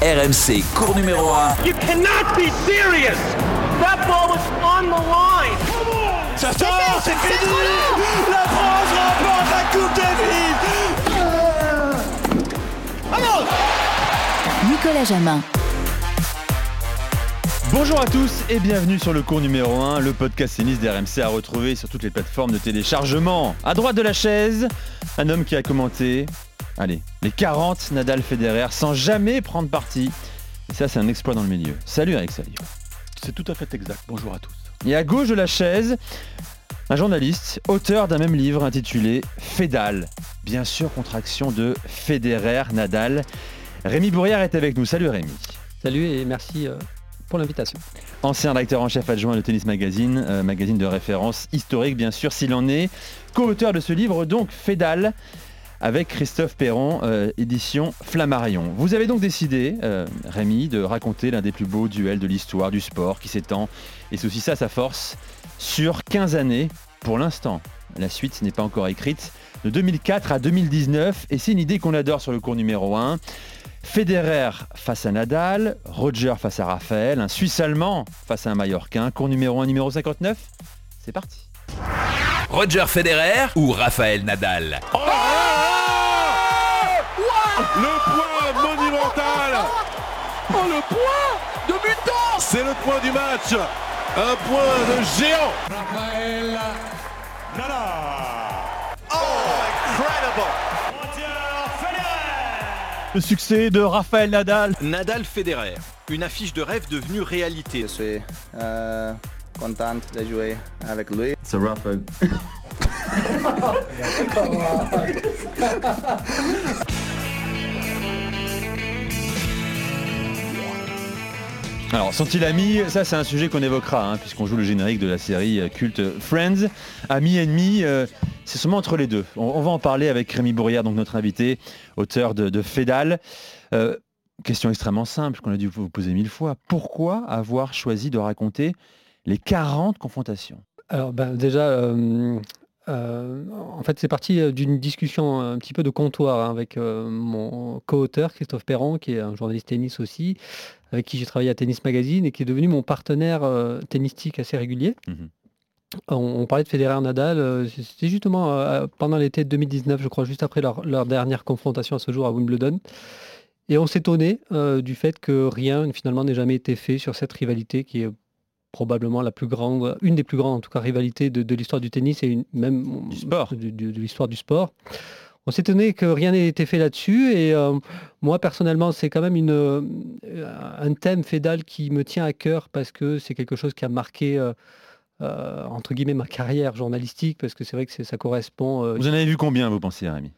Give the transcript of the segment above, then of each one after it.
RMC, cours numéro 1. You cannot be serious. That ball was on the line. Ça sort, c'est fini La France remporte la Coupe Davis Nicolas Jamin. Bonjour à tous et bienvenue sur le cours numéro 1, le podcast tennis d'RMC à retrouver sur toutes les plateformes de téléchargement. À droite de la chaise, un homme qui a commenté, allez, les 40 Nadal Federer sans jamais prendre parti. Et ça, c'est un exploit dans le milieu. Salut Eric Salio. C'est tout à fait exact. Bonjour à tous. Et à gauche de la chaise, un journaliste, auteur d'un même livre intitulé Fédal. Bien sûr, contraction de Federer Nadal. Rémi Bourrière est avec nous. Salut Rémi. Salut et merci euh, pour l'invitation. Ancien rédacteur en chef adjoint de Tennis Magazine, euh, magazine de référence historique bien sûr s'il en est. Co-auteur de ce livre donc Fédal avec Christophe Perron, euh, édition Flammarion. Vous avez donc décidé, euh, Rémi, de raconter l'un des plus beaux duels de l'histoire du sport qui s'étend, et c'est aussi ça sa force, sur 15 années pour l'instant. La suite n'est pas encore écrite, de 2004 à 2019, et c'est une idée qu'on adore sur le cours numéro 1. Federer face à Nadal, Roger face à Raphaël, un Suisse-Allemand face à un Mallorquin, cours numéro 1, numéro 59, c'est parti. Roger Federer ou Raphaël Nadal? Le point monumental Oh le point de butant C'est le point du match Un point de géant Raphaël Le succès de Raphaël Nadal. Nadal Federer, une affiche de rêve devenue réalité. Je suis euh, contente de jouer avec lui. C'est Raphaël. Alors, sont-ils amis? Ça, c'est un sujet qu'on évoquera, hein, puisqu'on joue le générique de la série euh, culte Friends. Amis, ennemis, euh, c'est seulement entre les deux. On, va en parler avec Rémi Bourrière, donc notre invité, auteur de, de Fédal. Euh, question extrêmement simple, qu'on a dû vous poser mille fois. Pourquoi avoir choisi de raconter les 40 confrontations? Alors ben, déjà, euh, euh, en fait c'est parti euh, d'une discussion un petit peu de comptoir hein, avec euh, mon co-auteur Christophe Perron, qui est un journaliste tennis aussi, avec qui j'ai travaillé à Tennis Magazine et qui est devenu mon partenaire euh, tennistique assez régulier. Mhm. On, on parlait de Federer Nadal, euh, c'était justement euh, pendant l'été 2019, je crois, juste après leur, leur dernière confrontation à ce jour à Wimbledon. Et on s'étonnait euh, du fait que rien finalement n'ait jamais été fait sur cette rivalité qui est probablement la plus grande, une des plus grandes en tout cas rivalités de, de l'histoire du tennis et une- même Du sport. de, de- de l'histoire du sport. On s'étonnait que rien n'ait été fait là-dessus et euh, moi personnellement c'est quand même une, euh, un thème fédal qui me tient à cœur parce que c'est quelque chose qui a marqué euh, entre guillemets ma carrière journalistique parce que c'est vrai que ça correspond Vous en avez vu combien, vous pensez, Rémi?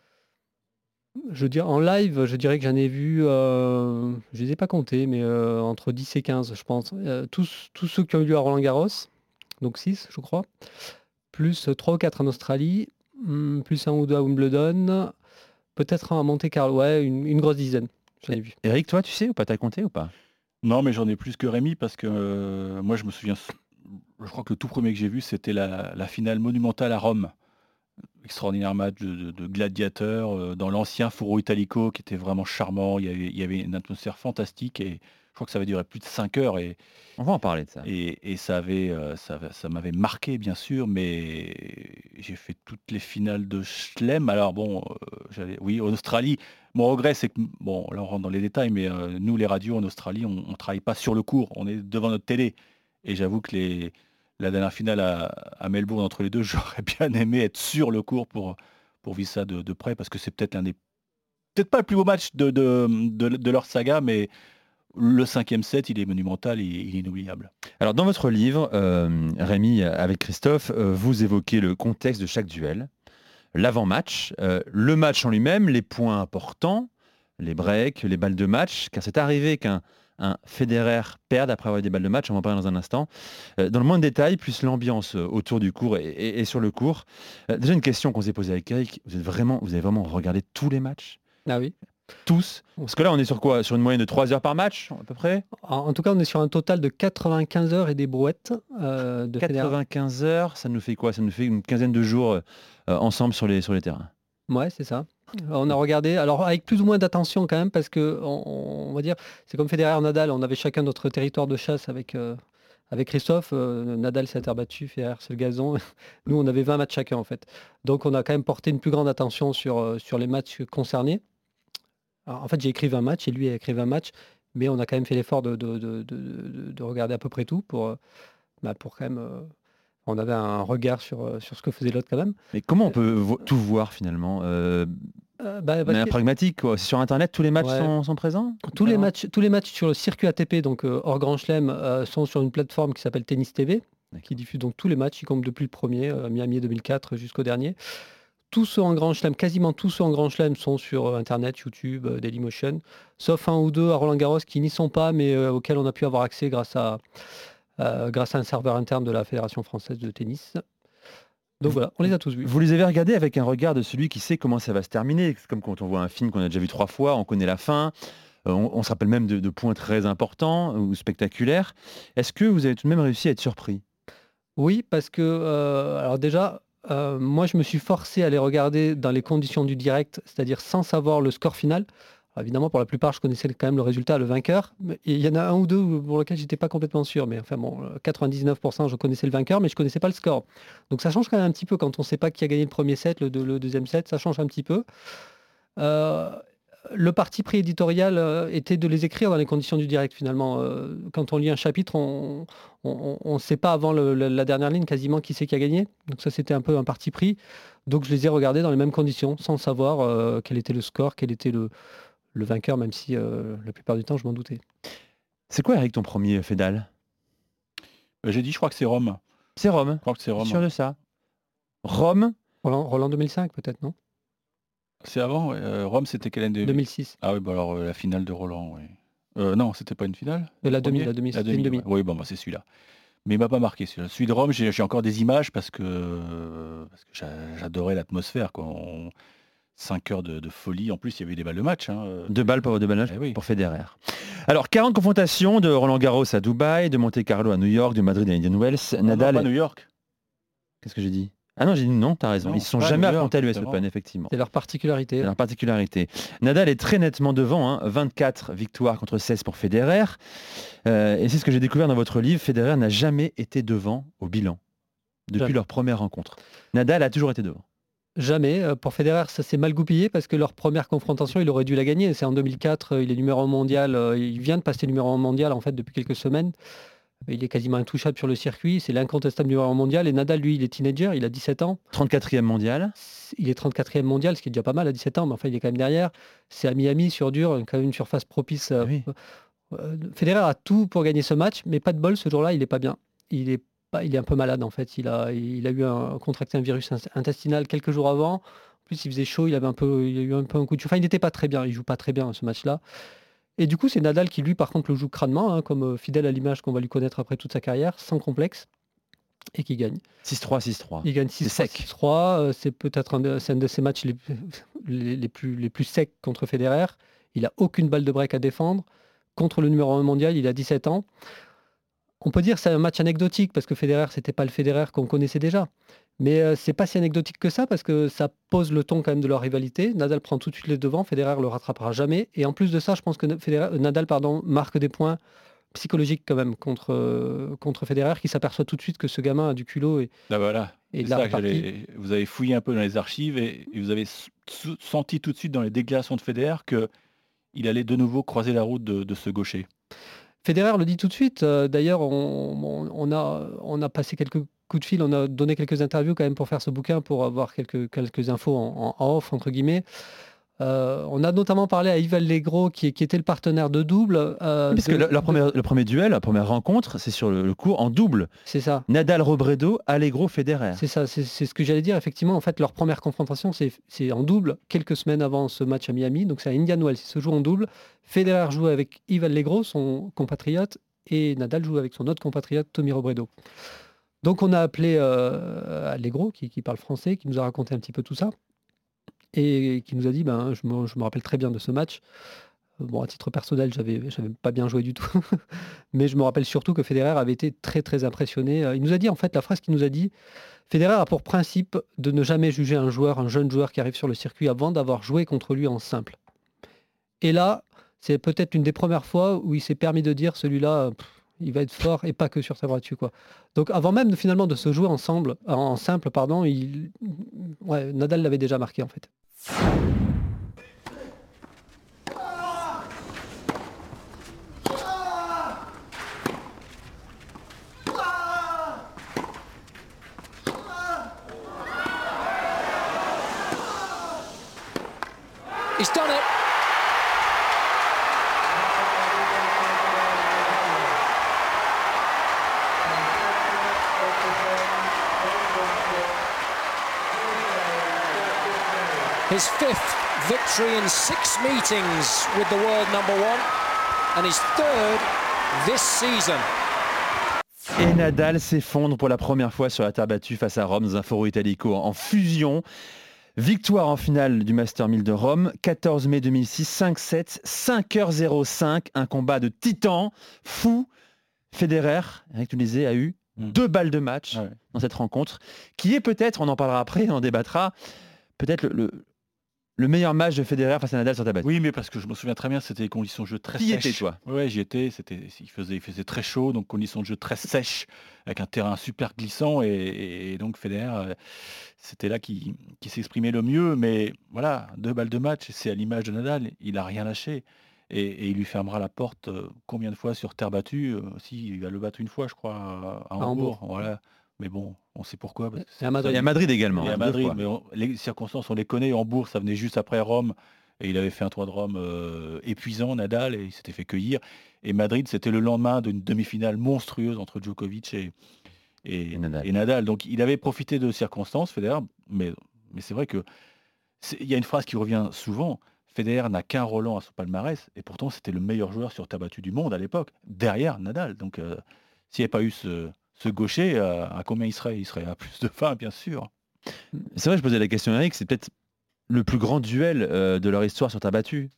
Je dirais en live, je dirais que j'en ai vu, euh, je les ai pas comptés, mais euh, entre 10 et 15, je pense. Euh, tous, tous ceux qui ont eu lieu à Roland Garros, donc 6, je crois, plus 3 ou 4 en Australie, hum, plus un ou deux à Wimbledon, peut-être un à Monte Carlo, ouais, une, une grosse dizaine, j'en ai vu. Eric, toi, tu sais ou pas T'as compté ou pas? Non, mais j'en ai plus que Rémi parce que euh, moi, je me souviens. Je crois que le tout premier que j'ai vu, c'était la, la finale monumentale à Rome. Extraordinaire match de, de- de gladiateurs euh, dans l'ancien Foro Italico qui était vraiment charmant. Il y, avait, il y avait une atmosphère fantastique et je crois que ça va durer plus de 5 heures et, On va en parler de ça. et, et ça avait, euh, ça, avait- ça m'avait marqué bien sûr, mais j'ai fait toutes les finales de Schlem. Alors bon, euh, j'allais, oui, en Australie. Mon regret, c'est que bon, là on rentre dans les détails, mais nous les radios en Australie, on, on travaille pas sur le cours, on est devant notre télé. Et j'avoue que les, la dernière finale à, Melbourne entre les deux, j'aurais bien aimé être sur le cours pour pour vivre ça de, près, parce que c'est peut-être l'un des, peut-être pas le plus beau match de, de, leur saga, mais le cinquième set, il est monumental, il est inoubliable. Alors, dans votre livre, euh, Rémi, avec Christophe, euh, vous évoquez le contexte de chaque duel, l'avant-match, euh, le match en lui-même, les points importants, les breaks, les balles de match, car c'est arrivé qu'un un Federer perde après avoir eu des balles de match, on va en parler dans un instant. Euh, dans le moins de détails, plus l'ambiance euh, autour du cours et, et- et sur le cours. Euh, déjà une question qu'on s'est posée avec Eric, vous, êtes vraiment, vous avez vraiment regardé tous les matchs? Ah oui. Tous? Parce que là, on est sur quoi? Sur une moyenne de 3 heures par match, à peu près? En, en tout cas, on est sur un total de 95 heures et des brouettes euh, de Federer. 95 heures, ça nous fait quoi? Ça nous fait une quinzaine de jours euh, ensemble sur les, sur les terrains. Ouais, c'est ça. On a regardé, alors avec plus ou moins d'attention quand même, parce que on, va dire, c'est comme Federer Nadal, on avait chacun notre territoire de chasse avec, euh, Christophe. euh, Nadal s'est battu, Federer c'est le gazon. Nous, on avait 20 matchs chacun en fait. Donc on a quand même porté une plus grande attention sur, euh, les matchs concernés. En fait, j'ai écrit 20 matchs et lui a écrit 20 matchs, mais on a quand même fait l'effort de, de- de- de- de- de regarder à peu près tout pour, bah, pour quand même. Euh, on avait un regard sur, euh, sur ce que faisait l'autre quand même. Mais comment on peut vo- tout voir finalement euh, Euh, bah, pragmatique, quoi? Sur Internet, tous les matchs Ouais. sont, sont présents? Tous les, matchs, tous les matchs sur le circuit ATP, donc euh, hors Grand Chelem, euh, sont sur une plateforme qui s'appelle Tennis TV, qui diffuse donc tous les matchs, y compris depuis le premier, euh, Miami 2004 jusqu'au dernier. Tous ceux en Grand Chelem, quasiment tous ceux en Grand Chelem sont sur euh, Internet, YouTube, euh, Dailymotion, sauf un ou deux à Roland Garros qui n'y sont pas, mais euh, auxquels on a pu avoir accès grâce à, euh, grâce à un serveur interne de la Fédération française de tennis. Donc voilà, on les a tous vus. Vous les avez regardés avec un regard de celui qui sait comment ça va se terminer. C'est comme quand on voit un film qu'on a déjà vu trois fois, on connaît la fin, euh, on, on se rappelle même de, de points très importants ou spectaculaires. Est-ce que vous avez tout de même réussi à être surpris? Oui, parce que, euh, alors déjà, euh, moi je me suis forcé à les regarder dans les conditions du direct, c'est-à-dire sans savoir le score final. Alors, évidemment, pour la plupart, je connaissais quand même le résultat, le vainqueur. Il y en a un ou deux pour lesquels j'étais pas complètement sûr. Mais enfin bon, euh, 99%, je connaissais le vainqueur, mais je connaissais pas le score. Donc ça change quand même un petit peu quand on ne sait pas qui a gagné le premier set, le, deux- le deuxième set, ça change un petit peu. Euh, le parti pris éditorial euh, était de les écrire dans les conditions du direct finalement. Euh, quand on lit un chapitre, on ne sait pas avant la dernière ligne quasiment qui c'est qui a gagné. Donc ça c'était un peu un parti pris. Donc je les ai regardés dans les mêmes conditions, sans savoir euh, quel était le score, quel était le, le vainqueur, même si euh, la plupart du temps je m'en doutais. C'est quoi Eric ton premier fédal Euh, J'ai dit, je crois que c'est Rome. C'est Rome. Je crois que c'est Rome. Sûr de ça. Rome, Roland, Roland 2005 peut-être, non? C'est avant, ouais. Euh, Rome, c'était quelle année? 2006. Ah oui, bah alors euh, la finale de Roland, oui. Euh, non, c'était pas une finale? La demi, la demi, La c'était une demi, demi. ouais. Oui, bon, bah, c'est celui-là. Mais il m'a pas marqué celui-là. Celui de Rome, j'ai encore des images parce que, parce que j'a- j'adorais l'atmosphère. On- Cinq heures de, de folie. En plus, il y avait eu des balles de match. hein. deux balles pour, deux balles Eh oui. pour Federer. Alors 40 confrontations de Roland Garros à Dubaï, de Monte Carlo à New York, de Madrid à Indian Wells. Non, Nadal. pas New York. Qu'est-ce que j'ai dit? Ah non, j'ai dit non, t'as raison. Non, Ils se sont jamais affrontés à l'US c'est Open, effectivement. C'est leur particularité. C'est leur particularité. Nadal est très nettement devant, hein, 24 victoires contre 16 pour Federer. Euh, et c'est ce que j'ai découvert dans votre livre. Federer n'a jamais été devant au bilan depuis Jamais. leur première rencontre. Nadal a toujours été devant. Jamais. Euh, Pour Federer, ça s'est mal goupillé parce que leur première confrontation, il aurait dû la gagner. C'est en 2004, euh, il est numéro 1 mondial. euh, Il vient de passer numéro 1 mondial en fait depuis quelques semaines. Il est quasiment intouchable sur le circuit. C'est l'incontestable numéro 1 mondial. Et Nadal, lui, il est teenager, il a 17 ans. 34e mondial. Il est 34e mondial, ce qui est déjà pas mal à 17 ans, mais enfin, il est quand même derrière. C'est à Miami, sur dur, quand même une surface propice. Oui. euh, Federer a tout pour gagner ce match, mais pas de bol, ce jour-là, il est pas bien. Il est, pas, il est un peu malade, en fait. Il a, il a eu un, contracté un virus int- intestinal quelques jours avant. En plus, il faisait chaud, il avait un peu, il a eu un peu un coup de chaud. Enfin, il n'était pas très bien, il joue pas très bien ce match-là. Et du coup, c'est Nadal qui, lui, par contre, le joue crânement, hein, comme euh, fidèle à l'image qu'on va lui connaître après toute sa carrière, sans complexe, et qui gagne. 6-3, 6-3. Il gagne C'est 6 sec. 3 euh, C'est peut-être un, de- c'est un de ses matchs les, les, les plus, les plus secs contre Federer. Il a aucune balle de break à défendre. Contre le numéro 1 mondial, il a 17 ans. On peut dire que c'est un match anecdotique parce que Federer, c'était pas le Federer qu'on connaissait déjà. Mais euh, c'est pas si anecdotique que ça parce que ça pose le ton quand même de leur rivalité. Nadal prend tout de suite les devants, Federer le rattrapera jamais. Et en plus de ça, je pense que Federer- Nadal pardon, marque des points psychologiques quand même contre, euh, contre Federer qui s'aperçoit tout de suite que ce gamin a du culot et, Ah, voilà. et j'allais- vous avez fouillé un peu dans les archives et, et vous avez senti tout de suite dans les déclarations de Federer que il allait de nouveau croiser la route de, de ce gaucher. Federer le dit tout de suite. euh, D'ailleurs, on, a, passé quelques coups de fil, on a donné quelques interviews quand même pour faire ce bouquin, pour avoir quelques, quelques infos en, en off, entre guillemets. Euh, on a notamment parlé à Yves Allegro, qui, qui était le partenaire de double. euh, Parce que le, de- premier, le premier duel, la première rencontre, c'est sur le, le cours en double. C'est ça. Nadal Robredo, Allegro Federer. C'est ça, c'est ce que j'allais dire. Effectivement, en fait, leur première confrontation, c'est en double, quelques semaines avant ce match à Miami. Donc c'est à Indian Wells, ils se jouent en double. Federer joue avec Yves Allegro, son compatriote, et Nadal joue avec son autre compatriote, Tommy Robredo. Donc on a appelé euh, Allegro, qui, qui parle français, qui nous a raconté un petit peu tout ça, et qui nous a dit, ben, je me, rappelle très bien de ce match. Bon, à titre personnel, j'avais, j'avais pas bien joué du tout. Mais je me rappelle surtout que Federer avait été très très impressionné. Euh, Il nous a dit en fait la phrase qu'il nous a dit. Federer a pour principe de ne jamais juger un joueur, un jeune joueur qui arrive sur le circuit avant d'avoir joué contre lui en simple. Et là, c'est peut-être une des premières fois où il s'est permis de dire celui-là, il va être fort et pas que sur sa voiture quoi. Donc avant même finalement de se jouer ensemble, en simple pardon, il, Nadal l'avait déjà marqué en fait. His fifth victory in six meetings with the world number one, and his third this season. Et Nadal s'effondre pour la première fois sur la terre battue face à Rome dans un foro italico en fusion. Victoire en finale du Master 1000 de Rome, 14 mai 2006, 5-7, 5h05, un combat de titan, fou. Federer, Eric tu le disais, a eu Mm. deux balles de match Ouais. dans cette rencontre, qui est peut-être, on en parlera après, on en débattra, peut-être le, le- le meilleur match de Federer face à Nadal sur terre battue. Oui, mais parce que je me souviens très bien, c'était des conditions de jeu très sèches. étais, toi? Ouais, j'y étais. C'était, il faisait, il faisait très chaud, donc conditions de jeu très sèches, avec un terrain super glissant, et, et donc Federer, euh, c'était là qui, qui s'exprimait le mieux. Mais voilà, deux balles de match, c'est à l'image de Nadal, il a rien lâché. Et, et il lui fermera la porte euh, combien de fois sur terre battue? Euh, Si, il va le battre une fois, je crois, à, à À Hambourg. Hambourg. Voilà. Mais bon, on sait pourquoi. parce que Et à Madrid. Et à Madrid également. et hein, à deux Madrid, mais on- les circonstances, on les connaît. Hambourg, ça venait juste après Rome. Et il avait fait un tour de Rome euh, épuisant, Nadal, et il s'était fait cueillir. Et Madrid, c'était le lendemain d'une demi-finale monstrueuse entre Djokovic et, et, Et Nadal. et Nadal. Donc il avait profité de circonstances, Federer, mais, mais c'est vrai que il y a une phrase qui revient souvent. Federer n'a qu'un Roland à son palmarès, et pourtant c'était le meilleur joueur sur terre battue du monde à l'époque, derrière Nadal. Donc euh, s'il n'y avait pas eu ce, ce gaucher, à combien il serait? Il serait à plus de 20, bien sûr. C'est vrai, je posais la question à Eric, c'est peut-être le plus grand duel euh, de leur histoire sur terre battue.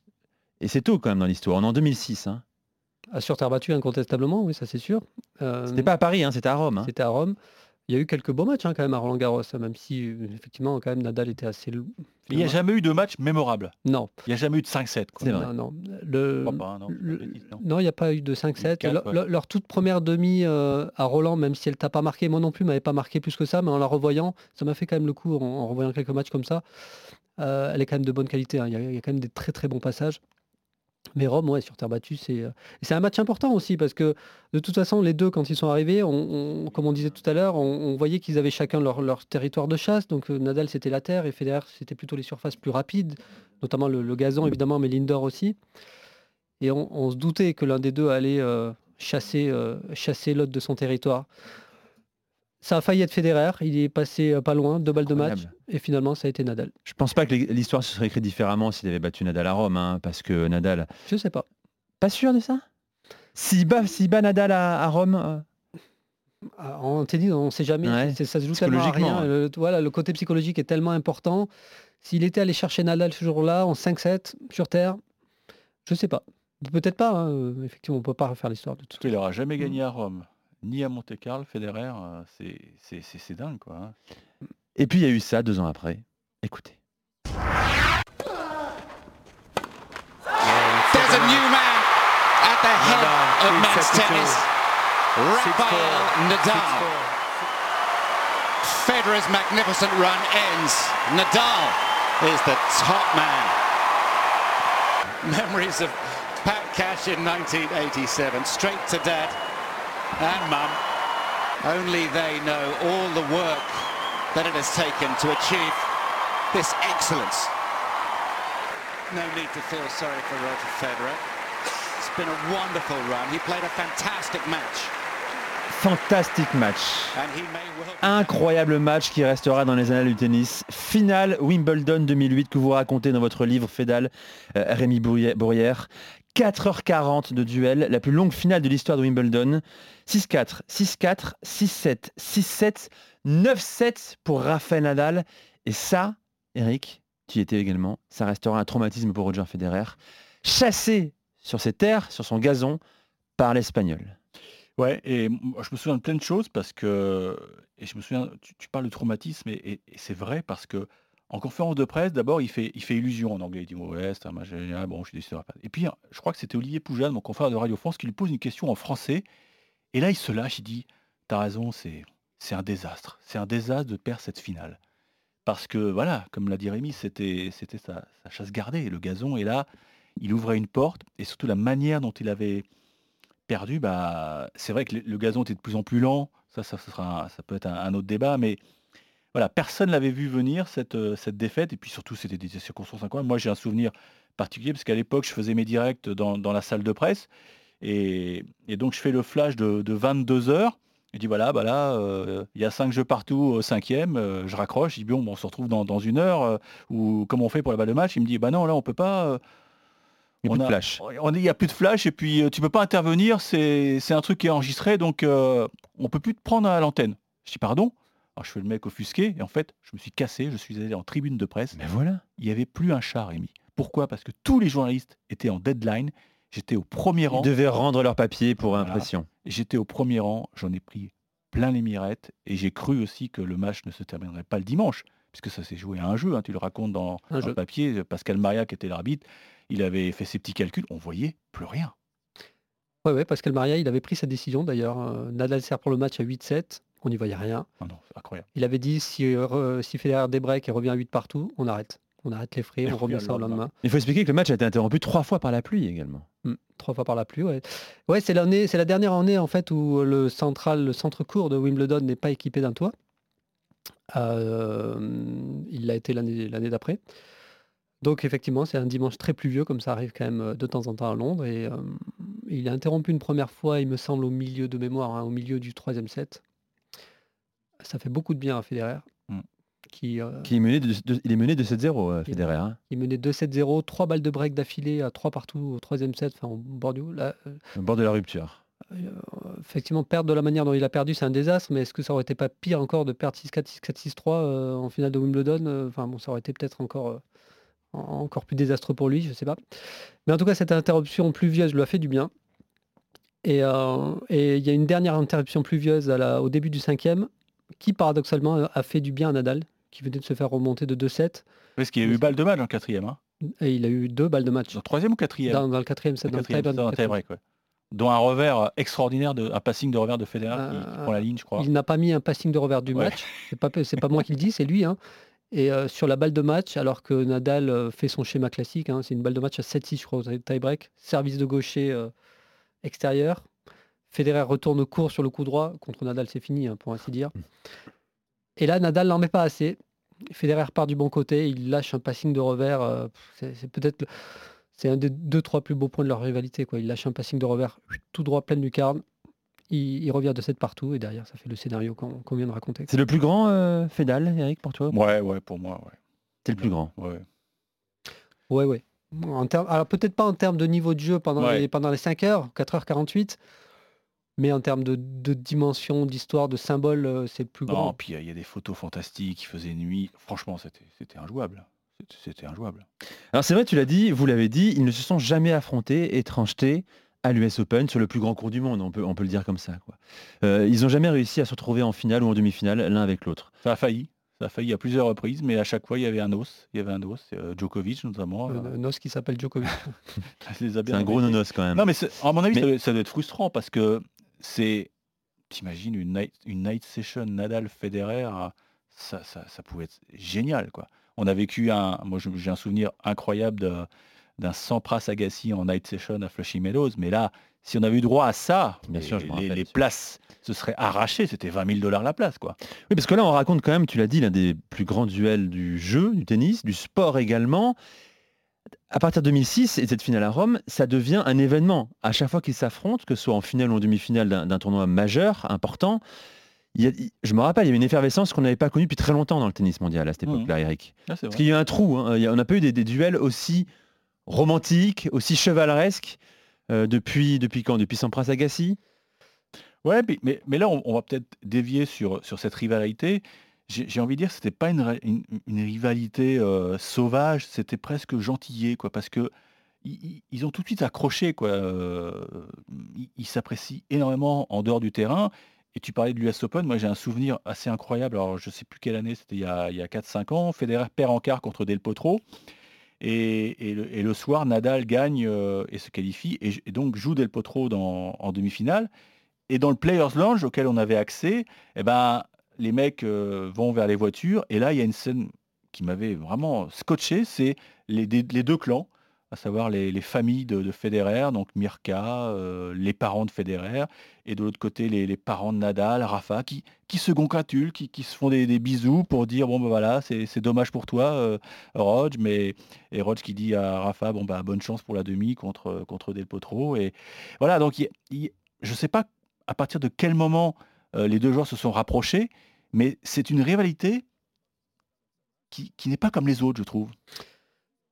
Et c'est tôt quand même dans l'histoire. On est en 2006. Hein. Ah, sur terre battue, incontestablement, oui, ça c'est sûr. Euh, C'était pas à Paris, hein, c'était à Rome. hein. C'était à Rome. Il y a eu quelques beaux matchs hein, quand même à Roland Garros, hein, même si euh, effectivement quand même Nadal était assez. lou- Il n'y a jamais eu de match mémorable. Non, Il n'y a jamais eu de 5-7. quoi. C'est vrai. non, non. Le... Pas, non, le- il n'y a pas eu de 5-7. Quatre, Leur, ouais. leur- leur toute première demi euh, à Roland, même si elle t'a pas marqué, moi non plus, m'avait pas marqué plus que ça, mais en la revoyant, ça m'a fait quand même le coup en, en revoyant quelques matchs comme ça. Euh, elle est quand même de bonne qualité. hein. Il y, a- il y a quand même des très très bons passages. Mais Rome, ouais, sur terre battue, c'est euh, c'est un match important aussi parce que de toute façon, les deux, quand ils sont arrivés, comme on disait tout à l'heure, on, voyait qu'ils avaient chacun leur, territoire de chasse. Donc euh, Nadal, c'était la terre et Federer, c'était plutôt les surfaces plus rapides, notamment le, gazon évidemment, mais l'indoor aussi. Et on, se doutait que l'un des deux allait euh, chasser l'autre de son territoire. Ça a failli être Federer, il est passé euh, pas loin, deux balles de match, et finalement ça a été Nadal. Je pense pas que l'histoire se serait écrite différemment s'il avait battu Nadal à Rome, hein, parce que Nadal. Je sais pas. Pas sûr de ça? S'il bat, Nadal à, à Rome, euh, Ah, En tennis, on ne sait jamais, Ouais, ça se joue tellement à psychologiquement, rien. Le, voilà, le côté psychologique est tellement important. S'il était allé chercher Nadal ce jour-là, en 5-7, sur Terre, je sais pas. Peut-être pas, hein, effectivement, on peut pas refaire l'histoire de tout. Il n'aura jamais gagné à Rome, ni à Monte-Carlo, Federer. euh, c'est- C'est c'est- c'est dingue, quoi. hein. Et puis il y a eu ça deux ans après. Écoutez. There's a new man at the head of men's tennis. Rafael Nadal. Federer's magnificent run ends. Nadal is the top man. Memories of Pat Cash in 1987, straight to dad and mum. Only they know all the work that it has taken to achieve this excellence. No need to feel sorry for Roger Federer. It's been a wonderful run. He played a fantastic match. Fantastique match. Incroyable match qui restera dans les annales du tennis. Finale Wimbledon 2008 que vous racontez dans votre livre Fédal, euh, Rémi Bourrière. 4h40 de duel, la plus longue finale de l'histoire de Wimbledon. 6-4, 6-4, 6-7, 6-7, 9-7 pour Rafael Nadal. Et ça, Eric, tu y étais également, ça restera un traumatisme pour Roger Federer. chassé sur ses terres, sur son gazon, par l'Espagnol. Ouais, et je me souviens de plein de choses parce que, et je me souviens, tu, parles de traumatisme et, c'est vrai parce que en conférence de presse, d'abord, il fait, il fait illusion en anglais. Il dit ouais, c'est un match bon, je suis déçu. Et puis, je crois que c'était Olivier Poujade, mon confrère de Radio France, qui lui pose une question en français. Et là, il se lâche, il dit T'as raison, c'est, un désastre. C'est un désastre de perdre cette finale. Parce que, voilà, comme l'a dit Rémi, c'était, sa, chasse gardée, le gazon. Et là, il ouvrait une porte et surtout la manière dont il avait perdu, bah, c'est vrai que le, gazon était de plus en plus lent. Ça, ça, sera, ça peut être un, autre débat, mais voilà, personne l'avait vu venir cette, euh, cette défaite. Et puis surtout, c'était des circonstances incroyables. Moi, j'ai un souvenir particulier parce qu'à l'époque, je faisais mes directs dans, la salle de presse. Et, donc, je fais le flash de, 22 heures. Je dis voilà, bah là, euh, il y a cinq jeux partout au cinquième, euh, je raccroche, je dis bon, on se retrouve dans, une heure, ou comment on fait pour la balle de match? Il me dit bah non, là on peut pas, il n'y a plus de flash. Il n'y a plus de flash et puis tu peux pas intervenir, c'est un truc qui est enregistré, donc on peut plus te prendre à l'antenne. Je dis pardon? Alors je fais le mec offusqué et en fait je me suis cassé, je suis allé en tribune de presse. Mais voilà. Il n'y avait plus un chat, Rémi. Pourquoi? Parce que tous les journalistes étaient en deadline. J'étais au premier rang. Ils devaient rendre leur papier pour impression. J'étais au premier rang, j'en ai pris plein les mirettes et j'ai cru aussi que le match ne se terminerait pas le dimanche, puisque ça s'est joué à un jeu, hein, tu le racontes dans, dans le papier, Pascal Maria qui était l'arbitre, il avait fait ses petits calculs, on voyait plus rien. Ouais, ouais, Pascal Maria, il avait pris sa décision d'ailleurs. Euh, Nadal sert pour le match à 8-7, on n'y voyait rien. Ah non, incroyable. Il avait dit si, euh, si Federer débreak et revient à 8 partout, on arrête. On arrête les frais, on remet ça au lendemain. Il faut expliquer que le match a été interrompu trois fois par la pluie également. Hmm, trois fois par la pluie, ouais. Ouais, c'est l'année, c'est la dernière année en fait où le central, le centre court de Wimbledon n'est pas équipé d'un toit. Euh, il l'a été l'année, l'année d'après. Donc effectivement, c'est un dimanche très pluvieux, comme ça arrive quand même euh, de temps en temps à Londres. Et euh, il a interrompu une première fois, il me semble, au milieu de mémoire, hein, au milieu du troisième set. Ça fait beaucoup de bien à Federer. Mm. Qui, euh, qui est mené de, il est mené de 7-0, Federer. Hein. Il menait 2-7-0, trois balles de break d'affilée à 3 partout au troisième set, enfin au bord, du, là, au bord de la rupture. effectivement, perdre de la manière dont il a perdu, c'est un désastre, mais est-ce que ça aurait été pas pire encore de perdre 6-4, 6-4, 6-3 en finale de Wimbledon Enfin bon, ça aurait été peut-être encore encore plus désastreux pour lui, je sais pas. Mais en tout cas, cette interruption pluvieuse lui a fait du bien. Et euh, il y a une dernière interruption pluvieuse au début du cinquième qui, paradoxalement, a fait du bien à Nadal, qui venait de se faire remonter de 2-7. Parce qu'il y a eu balle de match en quatrième. Hein. Et il a eu deux balles de match. Dans le troisième ou quatrième dans, le quatrième, c'est dans, le tie-break. Dont un revers extraordinaire, de, un passing de revers de Federer qui, euh, prend la ligne, je crois. Il n'a pas mis un passing de revers du match. C'est pas, pas moi qui le dis, c'est lui. Hein. Et euh, sur la balle de match, alors que Nadal euh, fait son schéma classique, hein, c'est une balle de match à 7-6, je crois, au tie-break, service de gaucher euh, extérieur. Federer retourne au court sur le coup droit. Contre Nadal, c'est fini, hein, pour ainsi dire. Et là, Nadal n'en met pas assez. Federer part du bon côté, il lâche un passing de revers. c'est peut-être c'est un des deux, trois plus beaux points de leur rivalité. Quoi. Il lâche un passing de revers tout droit, plein lucarne il, revient de 7 partout et derrière ça fait le scénario qu'on vient de raconter. C'est le plus grand euh, Fédal, Eric, pour toi Ouais, ouais, pour moi, ouais. C'est le plus grand. Ouais. Ouais, ouais. En alors peut-être pas en termes de niveau de jeu pendant, les, pendant les 5 heures, 4h48, mais en termes de, dimension, d'histoire, de symbole, euh, c'est le plus grand. Non, puis il y a des photos fantastiques, il faisait nuit. Franchement, c'était injouable. C'était injouable. Alors c'est vrai, tu l'as dit, vous l'avez dit, ils ne se sont jamais affrontés, étrangetés à l'US Open sur le plus grand cours du monde, on peut, on peut le dire comme ça. Quoi. Euh, ils n'ont jamais réussi à se retrouver en finale ou en demi-finale l'un avec l'autre. Ça a failli. Ça a failli à plusieurs reprises, mais à chaque fois il y avait un os. Il y avait un os, euh, Djokovic notamment. Euh, un os qui s'appelle Djokovic. c'est un gros nonos quand même. Non mais à mon avis ça, doit, être frustrant parce que c'est, t'imagines une night, une night session Nadal Federer, ça, ça, ça, pouvait être génial quoi. On a vécu un, moi j'ai un souvenir incroyable de d'un Sampras Agassi en night session à Flushing Meadows. Mais là, si on avait eu droit à ça, bien sûr, les, places se seraient arrachées. C'était 20 000 dollars la place, quoi. Oui, parce que là, on raconte quand même, tu l'as dit, l'un des plus grands duels du jeu, du tennis, du sport également. À partir de 2006 et cette finale à Rome, ça devient un événement. À chaque fois qu'ils s'affrontent, que ce soit en finale ou en demi-finale d'un tournoi majeur, important, je me rappelle, il y avait une effervescence qu'on n'avait pas connue depuis très longtemps dans le tennis mondial à cette mmh. époque-là, Eric. Ah, parce qu'il y a un trou. Hein. on n'a pas eu des, duels aussi romantique, aussi chevaleresque euh, depuis, depuis quand? Depuis Sampras Agassi? Ouais, mais, mais, là, on, va peut-être dévier sur, sur cette rivalité. J'ai envie de dire, c'était pas une, une, rivalité euh, sauvage, c'était presque gentillé, quoi, parce que ils, ont tout de suite accroché. Quoi. Euh, ils s'apprécient énormément en dehors du terrain. Et tu parlais de l'US Open, moi j'ai un souvenir assez incroyable. Alors je sais plus quelle année, c'était il y a, il y a 4-5 ans. Federer perd en quart contre Del Potro. Et, le, soir, Nadal gagne euh, et se qualifie. Et, et donc joue Del Potro dans- en demi-finale. Et dans le Players Lounge auquel on avait accès, eh ben, les mecs euh, vont vers les voitures. Et là, il y a une scène qui m'avait vraiment scotché, c'est les, deux clans, à savoir les, les familles de, de Federer, donc Mirka, euh, les parents de Federer, et de l'autre côté les, parents de Nadal, Rafa, qui, se congratulent, qui, se font des, bisous pour dire bon ben voilà, c'est dommage pour toi, euh, Rog, mais et Rog qui dit à Rafa bon bah bonne chance pour la demi contre contre Del Potro et voilà donc je sais pas à partir de quel moment euh, les deux joueurs se sont rapprochés, mais c'est une rivalité qui, qui n'est pas comme les autres, je trouve.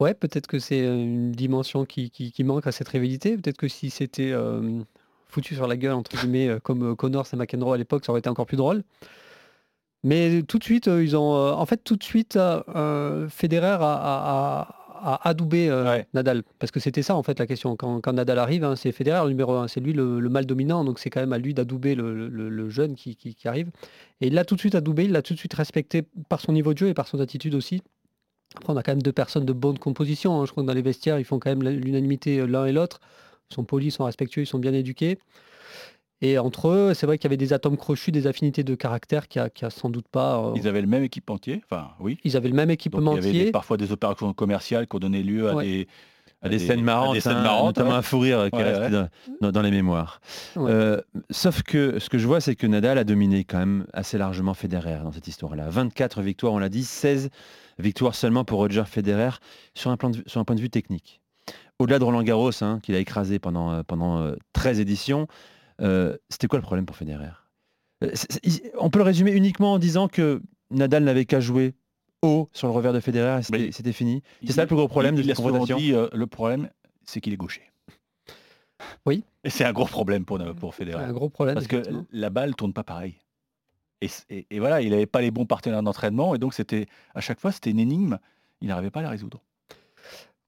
Ouais, peut-être que c'est euh, une dimension qui, qui- manque à cette rivalité. Peut-être que si c'était euh, foutu sur la gueule, entre guillemets, euh, comme Connors et McEnroe à l'époque, ça aurait été encore plus drôle. Mais tout de suite, ils ont. en fait, tout de suite, Federer a- a adoubé euh, Nadal. Parce que c'était ça, en fait, la question. Quand, quand Nadal arrive, hein, c'est Federer le numéro un. C'est lui le, le mâle dominant. Donc, c'est quand même à lui d'adouber le, le- le jeune qui, qui- qui arrive. Et il l'a tout de suite adoubé. Il l'a tout de suite respecté par son niveau de jeu et par son attitude aussi. Après, on a quand même deux personnes de bonne composition. hein. Je crois que dans les vestiaires, ils font quand même l'unanimité euh, l'un et l'autre. Ils sont polis, ils sont respectueux, ils sont bien éduqués. Et entre eux, c'est vrai qu'il y avait des atomes crochus, des affinités de caractère qui a, qui a sans doute pas. euh, Ils avaient le même équipementier, enfin oui. Ils avaient le même Donc, équipementier. il y avait des- parfois des opérations commerciales qui ont donné lieu à Ouais. des, À des scènes marrantes, à des scènes hein, marrantes, notamment ouais. un fou rire qui Ouais, reste ouais. Dans, dans- dans les mémoires. Ouais. Euh, sauf que ce que je vois, c'est que Nadal a dominé quand même assez largement Federer dans cette histoire-là. 24 victoires, on l'a dit, 16 victoires seulement pour Roger Federer sur un, plan de vue- sur un point de vue technique. Au-delà de Roland Garros, hein, qu'il a écrasé pendant, euh, pendant euh, 13 éditions, euh, c'était quoi le problème pour Federer? Euh, On peut le résumer uniquement en disant que Nadal n'avait qu'à jouer haut sur le revers de Federer et c'était fini. C'est ça le plus gros problème il, de il cette souvent confrontation? dit, euh, le problème, c'est qu'il est gaucher. Oui. Et c'est un gros problème pour, pour Federer. Un gros problème. Parce que la balle tourne pas pareil. Et, c- et- et voilà, il n'avait pas les bons partenaires d'entraînement, et donc c'était à chaque fois c'était une énigme. Il n'arrivait pas à la résoudre.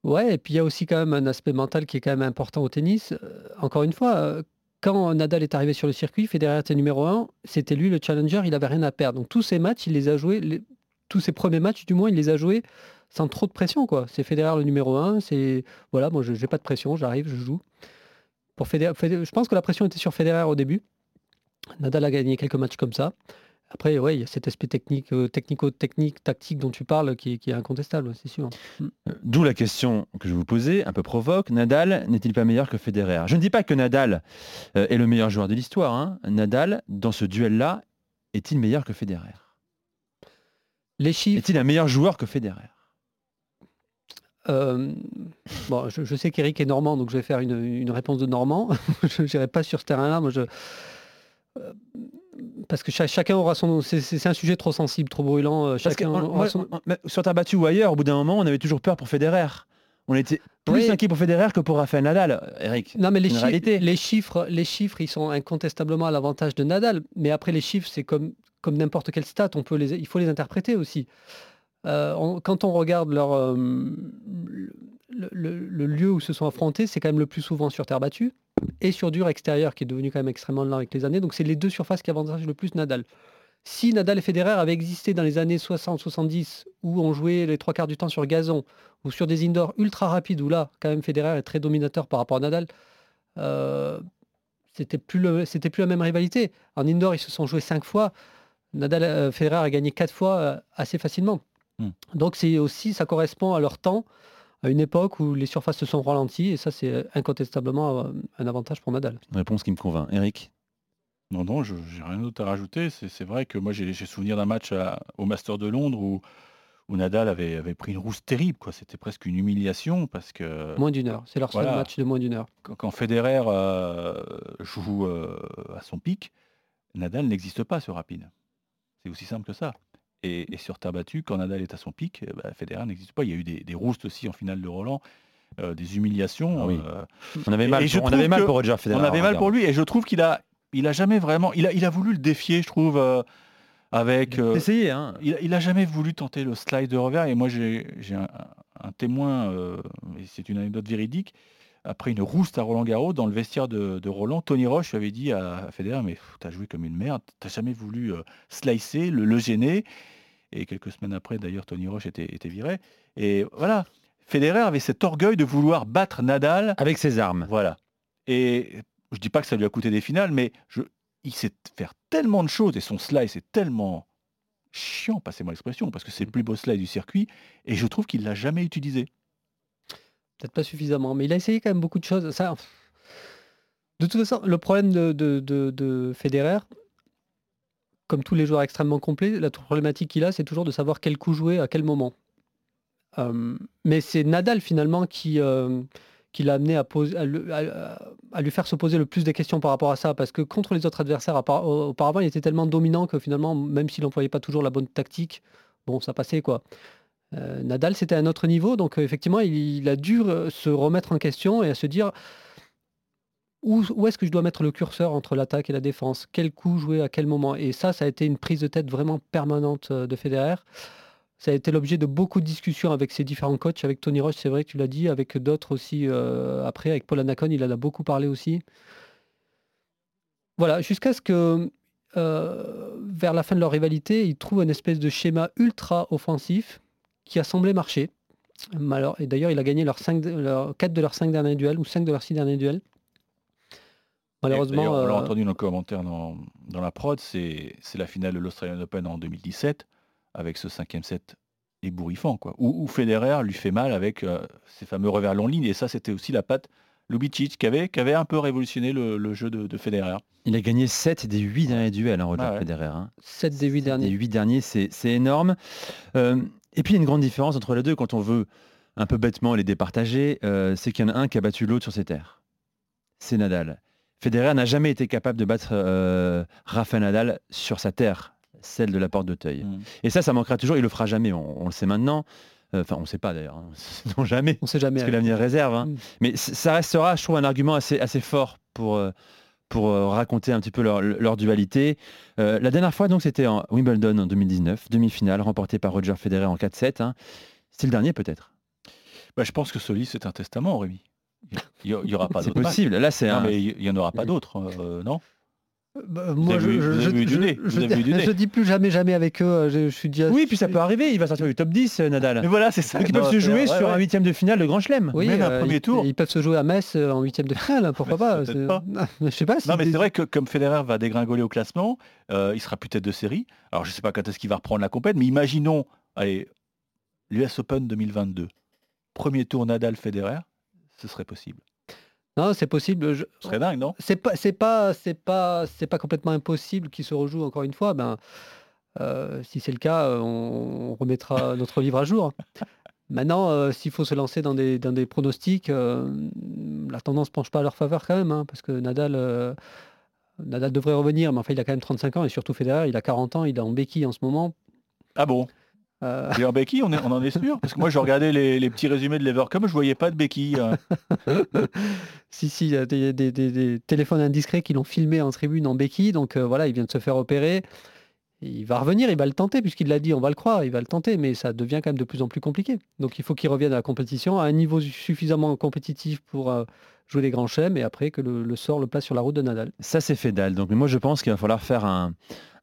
Ouais, et puis il y a aussi quand même un aspect mental qui est quand même important au tennis. Encore une fois, quand Nadal est arrivé sur le circuit, Federer était numéro un, c'était lui le challenger, il avait rien à perdre. Donc tous ces matchs, il les a joués, tous ses premiers matchs du moins, il les a joués sans trop de pression. C'est Federer le numéro un, c'est voilà, moi je n'ai pas de pression, j'arrive, je joue. Je pense que la pression était sur Federer au début. Nadal a gagné quelques matchs comme ça. Après, ouais, il y a cet aspect technique, euh, technico-technique, tactique dont tu parles qui, est- qui est incontestable, c'est sûr. Mm. Euh, D'où la question que je vous posais, un peu provoque. Nadal n'est-il pas meilleur que Federer? Je ne dis pas que Nadal euh, est le meilleur joueur de l'histoire. hein. Nadal, dans ce duel-là, est-il meilleur que Federer? Les chiffres. Est-il un meilleur joueur que Federer? Euh, bon, je, je sais qu'Eric est normand, donc je vais faire une, une réponse de normand. je n'irai pas sur ce terrain-là. Moi, je, euh, parce que cha- chacun aura son. C'est un sujet trop sensible, trop brûlant. euh, Chacun on- aura son- on- sur terre battue ou ailleurs, au bout d'un moment, on avait toujours peur pour Federer. On était plus Oui. inquiet pour Federer que pour Rafael Nadal, Eric. Non, mais les, chi- chiffres, les chiffres, ils sont incontestablement à l'avantage de Nadal. Mais après, les chiffres, c'est comme, comme n'importe quelle stat. On peut les, il faut les interpréter aussi. Euh, on- quand on regarde leur, euh, le, le- le lieu où se sont affrontés, c'est quand même le plus souvent sur terre battue et sur dur extérieur, qui est devenu quand même extrêmement lent avec les années. Donc, c'est les deux surfaces qui avantagent le plus Nadal. Si Nadal et Federer avaient existé dans les années 60-70, où on jouait les trois quarts du temps sur gazon, ou sur des indoors ultra rapides, où là, quand même, Federer est très dominateur par rapport à Nadal, euh, c'était plus, le- c'était plus la même rivalité. En indoor, ils se sont joués cinq fois. Nadal, euh, Federer a gagné quatre fois euh, assez facilement. Hmm. Donc c'est aussi, ça correspond à leur temps, à une époque où les surfaces se sont ralenties, et ça c'est incontestablement euh, un avantage pour Nadal. Une réponse qui me convainc. Eric? Non, non, je j'ai rien d'autre à rajouter. C'est c'est vrai que moi, j'ai j'ai souvenir d'un match à- au Master de Londres où, où Nadal avait, avait pris une rousse terrible. quoi. C'était presque une humiliation parce que Moins d'une heure, c'est leur seul match de moins d'une heure. quand, quand Federer euh, joue euh, à son pic, Nadal n'existe pas sur rapide. C'est aussi simple que ça. Et, et sur terre battue, quand Nadal est à son pic, ben, Federer n'existe pas. Il y a eu des, des roustes aussi en finale de Roland, euh, des humiliations. Ah oui. euh, On avait mal pour- on avait mal pour Roger Federer, On avait mal regarde. pour lui et je trouve qu'il a, il a jamais vraiment, il a, il a voulu le défier, je trouve, euh, avec. Essayez, hein. il, il a jamais voulu tenter le slide de revers et moi j'ai un, un témoin, et c'est une anecdote véridique, après une rouste à Roland Garros, dans le vestiaire de, de Roland, Tony Roche avait dit à Federer, mais tu as joué comme une merde, t'as jamais voulu slicer, le, le gêner. Et quelques semaines après, d'ailleurs, Tony Roche était, était viré. Et voilà, Federer avait cet orgueil de vouloir battre Nadal. Avec ses armes. Voilà. Et je dis pas que ça lui a coûté des finales, mais je, il sait faire tellement de choses et son slice est tellement chiant, passez-moi l'expression, parce que c'est le plus beau slice du circuit, et je trouve qu'il l'a jamais utilisé. Peut-être pas suffisamment, mais il a essayé quand même beaucoup de choses. Ça, de toute façon, le problème de, de, de- de Federer, comme tous les joueurs extrêmement complets, la problématique qu'il a, c'est toujours de savoir quel coup jouer à quel moment. Euh, mais c'est Nadal finalement qui, euh, l'a amené à, lui faire se poser le plus de questions par rapport à ça, parce que contre les autres adversaires, auparavant, il était tellement dominant que finalement, même s'il n'employait pas toujours la bonne tactique, bon, ça passait quoi. Euh, Nadal, c'était à un autre niveau, donc effectivement, il, a dû se remettre en question et à se dire où, est-ce que je dois mettre le curseur entre l'attaque et la défense? Quel coup jouer à quel moment? Et ça, ça a été une prise de tête vraiment permanente euh, de Federer. Ça a été l'objet de beaucoup de discussions avec ses différents coachs, avec Tony Roche, c'est vrai que tu l'as dit, avec d'autres aussi euh, après, avec Paul Anacon, il en a beaucoup parlé aussi. Voilà, jusqu'à ce que euh, vers la fin de leur rivalité, ils trouvent une espèce de schéma ultra offensif qui a semblé marcher. Et d'ailleurs, il a gagné leurs 4 leur, quatre de leurs 5 derniers duels ou 5 de leurs 6 derniers duels. Malheureusement, on l'a euh, entendu dans le commentaire dans, dans la prod, c'est la finale de l'Australian Open en 2017, avec ce cinquième set ébouriffant, quoi. Où, où Federer lui fait mal avec euh, ses fameux revers long ligne, et ça c'était aussi la patte Lubicic qui avait, qui avait un peu révolutionné le, le jeu de, de Federer. Il a gagné 7 des 8 derniers duels, hein, Roger Ah ouais. Federer. hein. 7 des 8 Les derniers. 8 derniers, c'est c'est énorme. Euh, et puis, il y a une grande différence entre les deux quand on veut un peu bêtement les départager, euh, c'est qu'il y en a un qui a battu l'autre sur ses terres. C'est Nadal. Federer n'a jamais été capable de battre euh, Rafa Nadal sur sa terre, celle de la porte d'Auteuil. Mm. Et ça, ça manquera toujours. Il le fera jamais. On, on le sait maintenant. Euh, Enfin, on ne sait pas d'ailleurs. hein. Non, jamais. On sait jamais. Parce que l'avenir réserve. hein. Mm. Mais ça restera, je trouve, un argument assez, assez fort pour, euh, pour euh, raconter un petit peu leur, leur dualité. Euh, la dernière fois, donc, c'était en Wimbledon en 2019, demi-finale, remportée par Roger Federer en 4-7. hein. C'est le dernier, peut-être? Bah, je pense que ce livre c'est un testament, Rémi. Il y, il y aura pas C'est d'autres matchs. possible. Là, c'est un. mais il n'y en aura pas d'autres, euh, non? Bah, moi, avez je, je dis plus jamais, jamais avec eux. euh, Je, je suis déjà. Oui, puis ça peut arriver. Il va sortir du top 10, euh, Nadal. Mais voilà, c'est ça. Donc, ils Non, peuvent se c'est- jouer ouais, sur ouais. un huitième de finale de Grand Chelem. Oui, Même un euh, premier ils, tour. Ils peuvent se jouer à Metz en huitième de finale, hein, pourquoi pas. peut-être c'est- pas. Je sais pas. si Non, mais c'est vrai que comme Federer va dégringoler au classement, euh, il sera plus tête de série. Alors, je ne sais pas quand est-ce qu'il va reprendre la compète, mais imaginons, allez, l'US Open 2022, premier tour Nadal-Federer, ce serait possible. Non, c'est possible. je- Ce serait dingue, non? C'est pas, c'est pas, c'est pas, c'est pas complètement impossible qu'ils se rejouent encore une fois. Ben, euh, si c'est le cas, euh, on, on remettra notre livre à jour. Maintenant, euh, s'il faut se lancer dans des, dans des pronostics, euh, la tendance penche pas à leur faveur quand même, hein, parce que Nadal, euh, Nadal devrait revenir, mais enfin, il a quand même 35 ans et surtout Federer, il a 40 ans, il est en béquille en ce moment. Ah bon? Euh, Et en béquille, on, est- on en est sûr Parce que moi, je regardais les, les petits résumés de l'Evercom, je voyais pas de béquille. hein. si, si, il y a des, des- des- des téléphones indiscrets qui l'ont filmé en tribune en béquille, donc euh, voilà, il vient de se faire opérer. Il va revenir, il va le tenter, puisqu'il l'a dit, on va le croire, il va le tenter, mais ça devient quand même de plus en plus compliqué. Donc il faut qu'il revienne à la compétition à un niveau suffisamment compétitif pour euh, jouer les grands chèmes, et après que le, le sort le place sur la route de Nadal. Ça, c'est Fedal. Donc, moi, je pense qu'il va falloir faire un,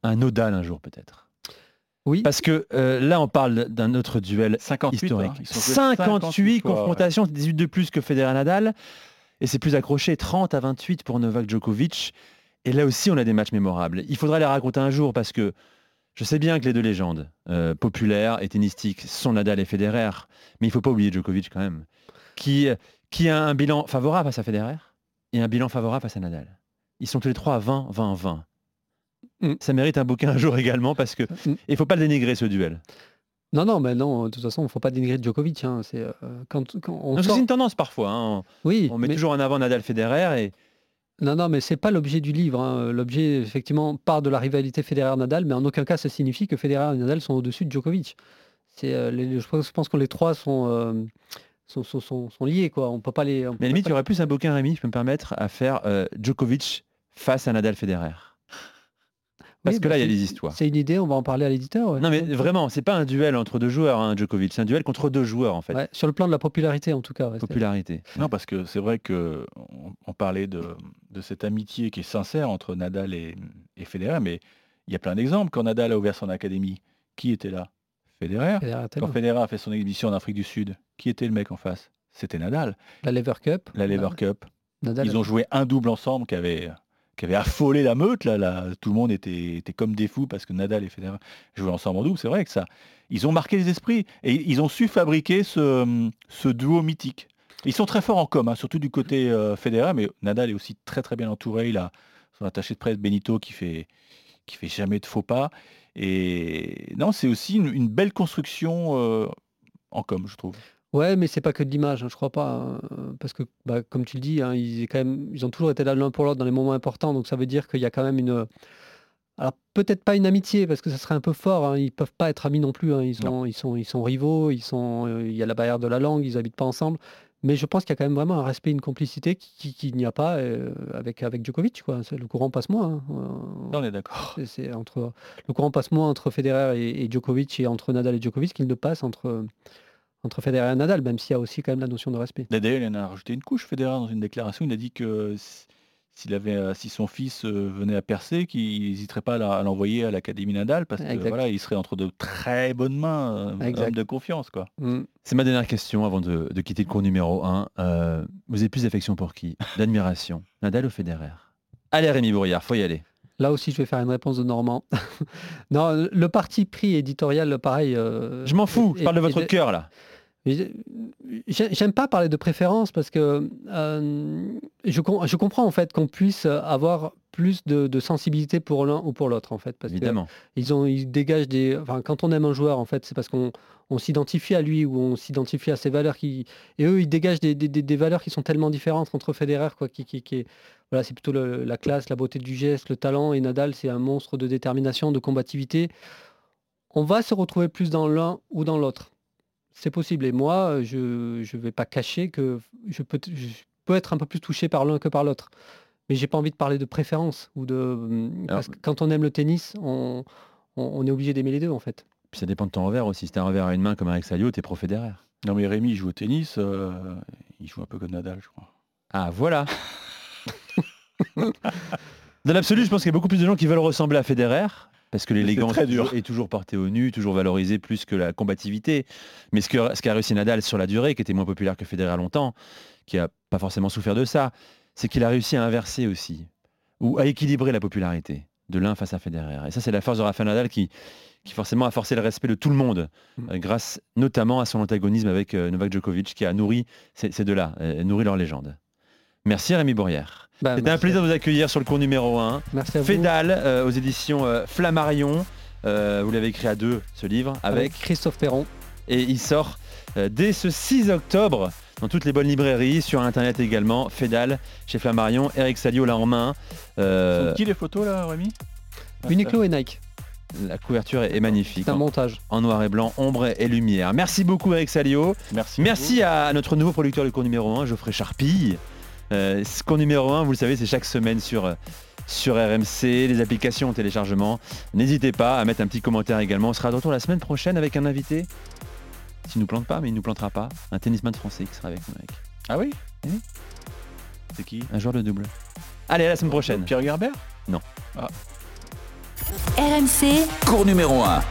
un nodal un jour, peut-être. Oui. Parce que euh, là, on parle d'un autre duel 58, historique. hein, joués 58 fois, ouais. confrontations, 18 de plus que Federer-Nadal. Et c'est plus accroché, 30 à 28 pour Novak Djokovic. Et là aussi, on a des matchs mémorables. Il faudra les raconter un jour parce que je sais bien que les deux légendes euh, populaires et tennistiques sont Nadal et Federer. Mais il ne faut pas oublier Djokovic quand même. Qui, qui a un bilan favorable face à Federer et un bilan favorable face à Nadal. Ils sont tous les trois à 20, 20, 20. Mm. Ça mérite un bouquin un jour également parce que Mm. il faut pas le dénigrer ce duel. Non, non, mais non, de toute façon, il ne faut pas dénigrer Djokovic. hein, c'est, euh, quand, quand on sort- C'est une tendance parfois. hein. Oui, On met mais- toujours en avant Nadal Federer et Non, non, mais c'est pas l'objet du livre. hein. L'objet, effectivement, part de la rivalité Federer-Nadal, mais en aucun cas ça signifie que Federer et Nadal sont au-dessus de Djokovic. C'est, euh, les- je pense, pense que les trois sont, euh, sont, sont, sont- sont liés. Quoi. On peut pas les. on mais à limite, il y aurait plus un bouquin Rémi, je peux me permettre, à faire Djokovic face à Nadal Federer. Parce Oui, que bah, là, il y a c'est- des histoires. C'est une idée, on va en parler à l'éditeur. ouais. Non mais vraiment, c'est pas un duel entre deux joueurs, hein, Djokovic, c'est un duel contre deux joueurs en fait. Ouais, sur le plan de la popularité en tout cas. ouais, Popularité. Non, parce que c'est vrai que on, on parlait de, de cette amitié qui est sincère entre Nadal et, et Federer, mais il y a plein d'exemples. Quand Nadal a ouvert son académie, qui était là? Federer. Quand. Federer a fait son exhibition en Afrique du Sud, qui était le mec en face? C'était Nadal. La Lever Cup. La Lever. Cup. Nadal Ils a- ont joué un double ensemble qui avait, qui avait affolé la meute. Là. Tout le monde était, était comme des fous parce que Nadal et Federer jouaient ensemble en double. C'est vrai que ça. Ils ont marqué les esprits et ils ont su fabriquer ce, ce duo mythique. Ils sont très forts en com, hein, surtout du côté euh, Federer, mais Nadal est aussi très très bien entouré. Il a son attaché de presse Benito qui fait qui fait jamais de faux pas. Et non, c'est aussi une, une belle construction euh, en com, je trouve. Ouais, mais c'est pas que de l'image, hein, je crois pas. hein, parce que, bah, comme tu le dis, hein, ils, est quand même, ils ont toujours été là l'un pour l'autre dans les moments importants. Donc ça veut dire qu'il y a quand même une. Alors peut-être pas une amitié, parce que ça serait un peu fort. hein, Ils peuvent pas être amis non plus. hein, Ils, sont, ils, sont, ils sont rivaux, ils sont, euh, il y a la barrière de la langue, ils habitent pas ensemble. Mais je pense qu'il y a quand même vraiment un respect, une complicité qui- qui- qu'il n'y a pas euh, avec, avec Djokovic. Quoi. C'est- Le courant passe moins. hein. Euh, On est d'accord. c'est- C'est entre le courant passe moins entre Federer et, et Djokovic et entre Nadal et Djokovic qu'il ne passe entre entre Federer et Nadal, même s'il y a aussi quand même la notion de respect. D'ailleurs, il en a rajouté une couche, Federer, dans une déclaration. Il a dit que s- s'il avait, euh, si son fils euh, venait à percer, qu'il n'hésiterait pas à l'envoyer à l'Académie Nadal, parce que Exact. voilà, il serait entre de très bonnes mains, euh, un homme de confiance. Quoi. Mm. C'est ma dernière question avant de, de quitter le cours numéro 1. vous avez plus d'affection pour qui? D'admiration? Nadal ou Federer? Allez Rémi Bourriard, faut y aller. Là aussi, je vais faire une réponse de Normand. non, le- parti pris éditorial, pareil. euh, Je m'en fous, je parle de votre cœur là. J'aime pas parler de préférence parce que euh, je, com- je comprends en fait qu'on puisse avoir plus de, de sensibilité pour l'un ou pour l'autre en fait. Parce que Évidemment. ils, ont, ils dégagent des. Enfin, quand on aime un joueur, en fait, c'est parce qu'on on s'identifie à lui ou on s'identifie à ses valeurs qui. Et eux, ils dégagent des, des- des- des valeurs qui sont tellement différentes entre Federer, quoi, qui, qui, qui est- Voilà, c'est plutôt le- la classe, la beauté du geste, le talent, et Nadal, c'est un monstre de détermination, de combativité. On va se retrouver plus dans l'un ou dans l'autre. C'est possible. Et moi, je ne vais pas cacher que je peux, je peux être un peu plus touché par l'un que par l'autre. Mais j'ai pas envie de parler de préférence ou de parce que quand on aime le tennis, on, on- on est obligé d'aimer les deux en fait. Puis ça dépend de ton revers aussi. Si t'as un revers à une main comme Alex Salio, t'es pro Federer. Non, mais Rémi, il joue au tennis, euh, il joue un peu comme Nadal, je crois. Ah voilà Dans l'absolu, je pense qu'il y a beaucoup plus de gens qui veulent ressembler à Federer. Parce que l'élégance est toujours- est toujours portée au nu, toujours valorisée plus que la combativité. Mais ce qu'a réussi Nadal sur la durée, qui était moins populaire que Federer longtemps, qui a pas forcément souffert de ça, c'est qu'il a réussi à inverser aussi, ou à équilibrer la popularité de l'un face à Federer. Et ça, c'est la force de Rafael Nadal qui, qui forcément a forcé le respect de tout le monde, euh, grâce notamment à son antagonisme avec euh, Novak Djokovic, qui a nourri ces, ces deux-là, euh, nourri leur légende. Merci Rémi Bourrière. Bah, C'était un plaisir de vous accueillir sur le cours numéro 1. Merci à vous. Fédal euh, aux éditions euh, Flammarion. Euh, vous l'avez écrit à deux, ce livre, avec Avec Christophe Perron. et il sort euh, dès ce 6 octobre dans toutes les bonnes librairies, sur internet également. Fédal chez Flammarion, Eric Salio là en main. Euh, Sont qui les photos là, Rémi? Uniqlo et Nike. la couverture est, magnifique. C'est un montage. en noir et blanc, ombre et lumière. Merci beaucoup Eric Salio. Merci. Merci à notre nouveau producteur du cours numéro 1, Geoffrey Charpille. Euh, ce cours numéro 1, vous le savez, c'est chaque semaine sur, euh, sur RMC, les applications en téléchargement. N'hésitez pas à mettre un petit commentaire également. On sera de retour la semaine prochaine avec un invité. S'il nous plante pas, mais il nous plantera pas. Un tennisman français qui sera avec nous. Avec. Ah oui Oui. C'est qui Un joueur de double. Allez, à la semaine prochaine. Pierre Gerbert? Non. RMC, Cours numéro 1.